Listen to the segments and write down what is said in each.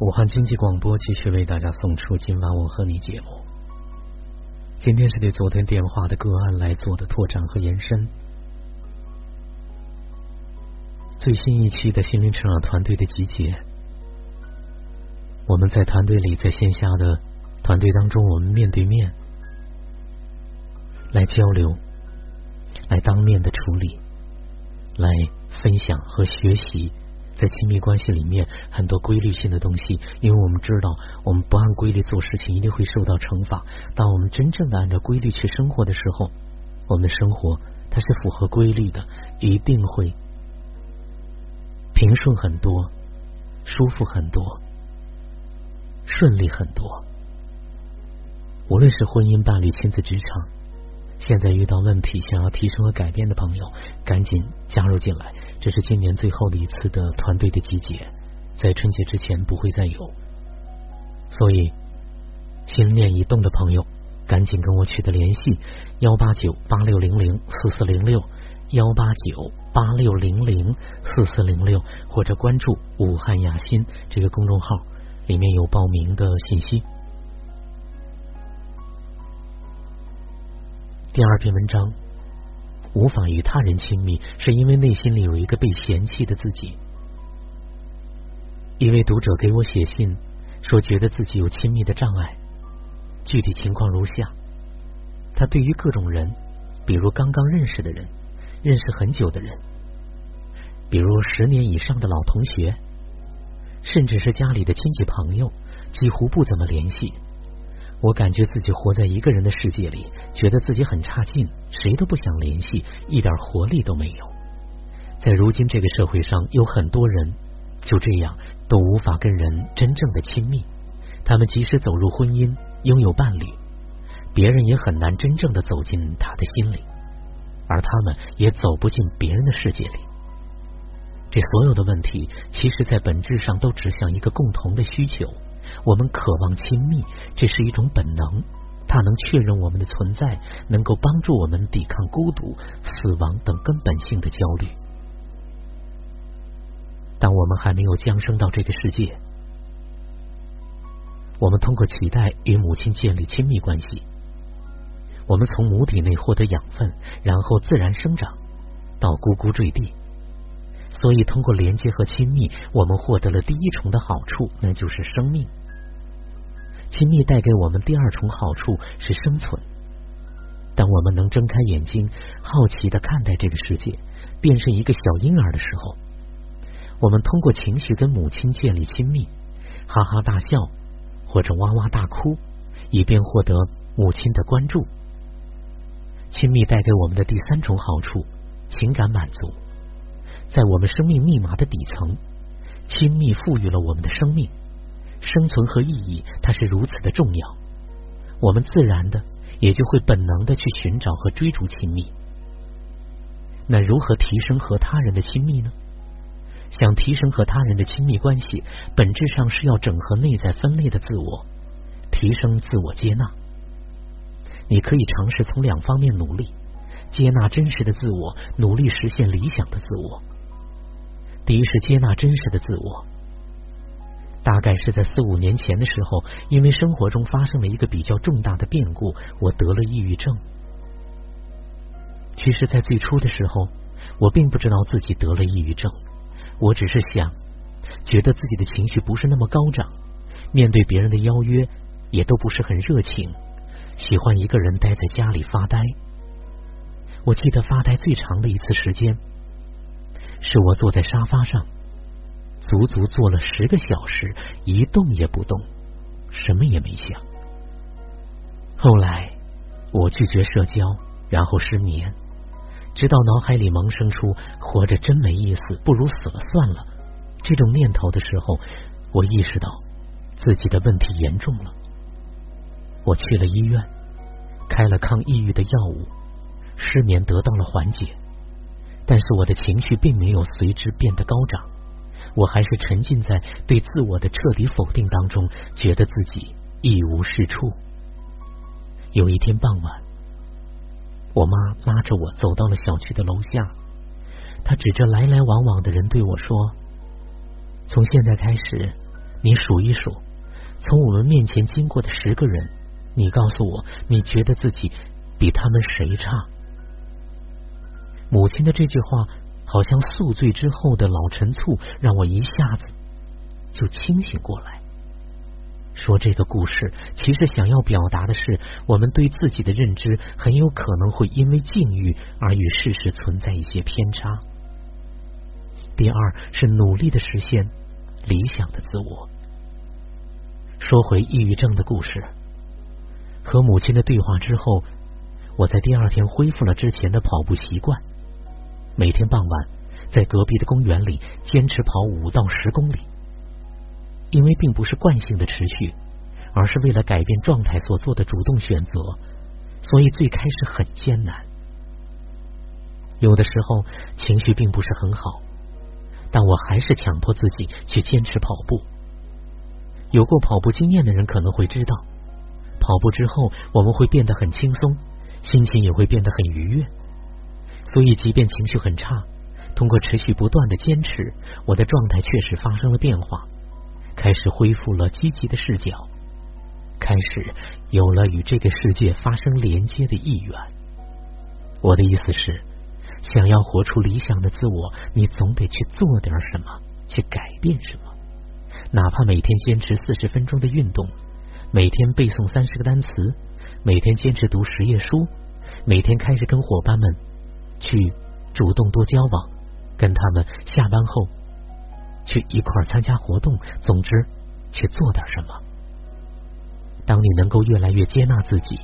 武汉经济广播继续为大家送出今晚我和你节目。今天是对昨天电话的个案来做的拓展和延伸。最新一期的心灵成长团队的集结，我们在团队里，在线下的团队当中，我们面对面来交流，来当面的处理，来分享和学习。在亲密关系里面，很多规律性的东西，因为我们知道，我们不按规律做事情，一定会受到惩罚。当我们真正的按照规律去生活的时候，我们的生活它是符合规律的，一定会平顺很多，舒服很多，顺利很多。无论是婚姻、伴侣、亲子、职场，现在遇到问题，想要提升和改变的朋友，赶紧加入进来。这是今年最后的一次的团队的集结，在春节之前不会再有，所以心念已动的朋友，赶紧跟我取得联系：幺八九八六零零四四零六，幺八九八六零零四四零六，或者关注“武汉雅欣”这个公众号，里面有报名的信息。第二篇文章。无法与他人亲密，是因为内心里有一个被嫌弃的自己。一位读者给我写信说，觉得自己有亲密的障碍。具体情况如下：他对于各种人，比如刚刚认识的人、认识很久的人，比如十年以上的老同学，甚至是家里的亲戚朋友，几乎不怎么联系。我感觉自己活在一个人的世界里，觉得自己很差劲，谁都不想联系，一点活力都没有。在如今这个社会上，有很多人就这样都无法跟人真正的亲密。他们即使走入婚姻，拥有伴侣，别人也很难真正的走进他的心里，而他们也走不进别人的世界里。这所有的问题，其实在本质上都指向一个共同的需求。我们渴望亲密，这是一种本能，它能确认我们的存在，能够帮助我们抵抗孤独、死亡等根本性的焦虑。当我们还没有降生到这个世界，我们通过脐带与母亲建立亲密关系，我们从母体内获得养分，然后自然生长，到呱呱坠地。所以，通过连接和亲密，我们获得了第一重的好处，那就是生命。亲密带给我们第二重好处是生存。当我们能睁开眼睛，好奇的看待这个世界，变成一个小婴儿的时候，我们通过情绪跟母亲建立亲密，哈哈大笑或者哇哇大哭，以便获得母亲的关注。亲密带给我们的第三重好处，情感满足。在我们生命密码的底层，亲密赋予了我们的生命。生存和意义，它是如此的重要，我们自然的也就会本能的去寻找和追逐亲密。那如何提升和他人的亲密呢？想提升和他人的亲密关系，本质上是要整合内在分裂的自我，提升自我接纳。你可以尝试从两方面努力：接纳真实的自我，努力实现理想的自我。第一是接纳真实的自我。大概是在四五年前的时候，因为生活中发生了一个比较重大的变故，我得了抑郁症。其实，在最初的时候，我并不知道自己得了抑郁症，我只是想，觉得自己的情绪不是那么高涨，面对别人的邀约也都不是很热情，喜欢一个人待在家里发呆。我记得发呆最长的一次时间，是我坐在沙发上。足足坐了十个小时，一动也不动，什么也没想。后来我拒绝社交，然后失眠，直到脑海里萌生出“活着真没意思，不如死了算了”这种念头的时候，我意识到自己的问题严重了。我去了医院，开了抗抑郁的药物，失眠得到了缓解，但是我的情绪并没有随之变得高涨。我还是沉浸在对自我的彻底否定当中，觉得自己一无是处。有一天傍晚，我妈拉着我走到了小区的楼下，她指着来来往往的人对我说：“从现在开始，你数一数，从我们面前经过的十个人，你告诉我，你觉得自己比他们谁差？母亲的这句话，好像宿醉之后的老陈醋，让我一下子就清醒过来。说这个故事，其实想要表达的是，我们对自己的认知很有可能会因为境遇而与事实存在一些偏差。第二是努力的实现理想的自我。说回抑郁症的故事，和母亲的对话之后，我在第二天恢复了之前的跑步习惯，每天傍晚在隔壁的公园里坚持跑五到十公里。因为并不是惯性的持续，而是为了改变状态所做的主动选择，所以最开始很艰难。有的时候情绪并不是很好，但我还是强迫自己去坚持跑步。有过跑步经验的人可能会知道，跑步之后我们会变得很轻松，心情也会变得很愉悦。所以，即便情绪很差，通过持续不断的坚持，我的状态确实发生了变化。开始恢复了积极的视角，开始有了与这个世界发生连接的意愿。我的意思是，想要活出理想的自我，你总得去做点什么，去改变什么。哪怕每天坚持四十分钟的运动，每天背诵三十个单词，每天坚持读十页书，每天开始跟伙伴们去主动多交往，跟他们下班后。去一块参加活动，总之去做点什么。当你能够越来越接纳自己，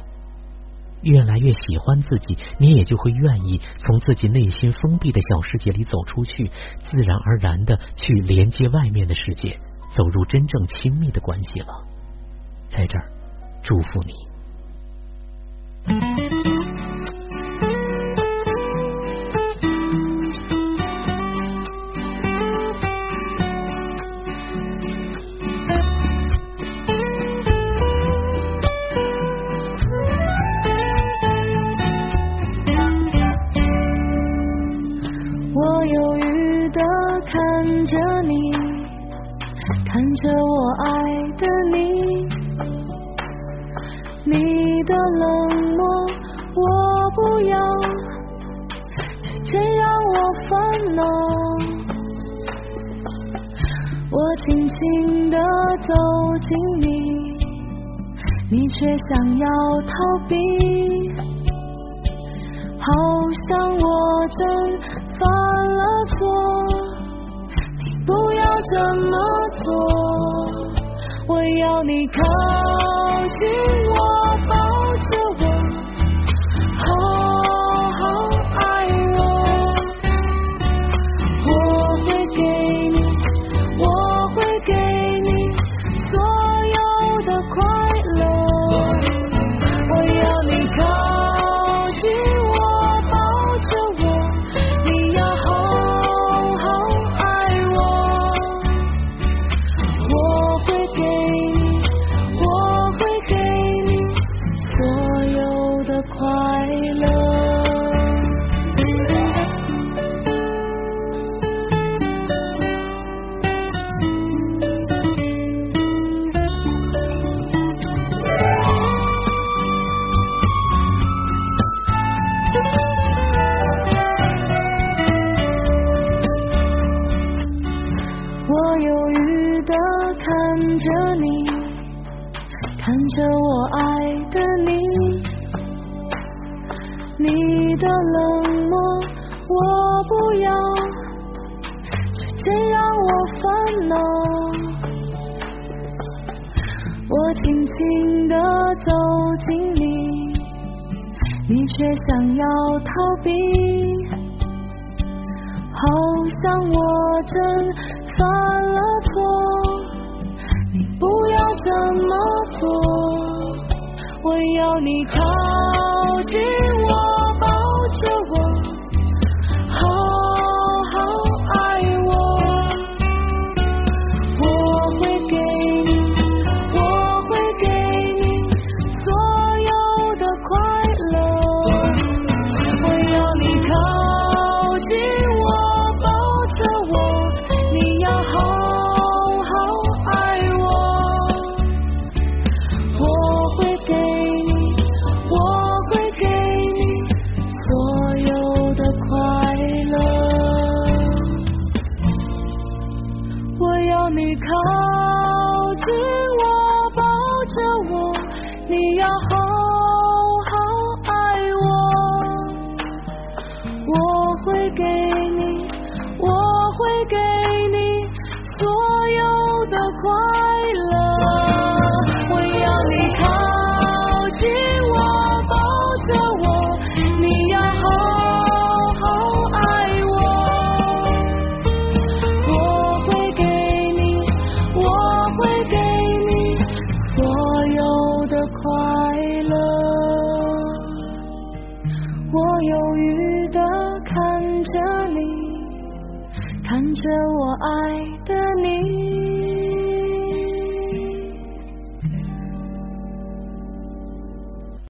越来越喜欢自己，你也就会愿意从自己内心封闭的小世界里走出去，自然而然的去连接外面的世界，走入真正亲密的关系了。在这儿，祝福你。冷漠我不要，却真让我烦恼。我轻轻地走近你，你却想要逃避，好像我真犯了错。你不要这么做，我要你靠近看。着你，看着我爱的你，你的冷漠我不要，却真让我烦恼。我轻轻地走近你，你却想要逃避，好像我真犯了错。不要这么做。我要你靠近给你，我会给你所有的快乐。着我爱。